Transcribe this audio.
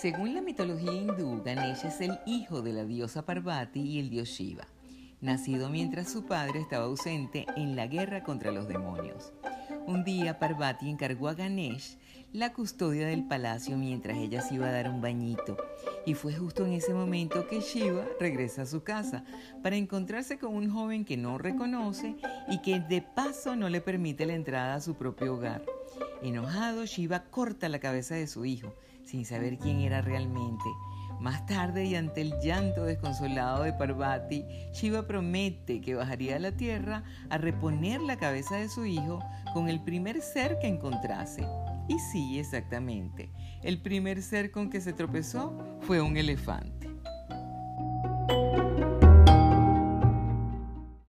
Según la mitología hindú, Ganesh es el hijo de la diosa Parvati y el dios Shiva, nacido mientras su padre estaba ausente en la guerra contra los demonios. Un día Parvati encargó a Ganesh la custodia del palacio mientras ella se iba a dar un bañito. Y fue justo en ese momento que Shiva regresa a su casa para encontrarse con un joven que no reconoce y que de paso no le permite la entrada a su propio hogar. Enojado, Shiva corta la cabeza de su hijo, sin saber quién era realmente. Más tarde y ante el llanto desconsolado de Parvati, Shiva promete que bajaría a la tierra a reponer la cabeza de su hijo con el primer ser que encontrase. Y sí, exactamente, el primer ser con que se tropezó fue un elefante.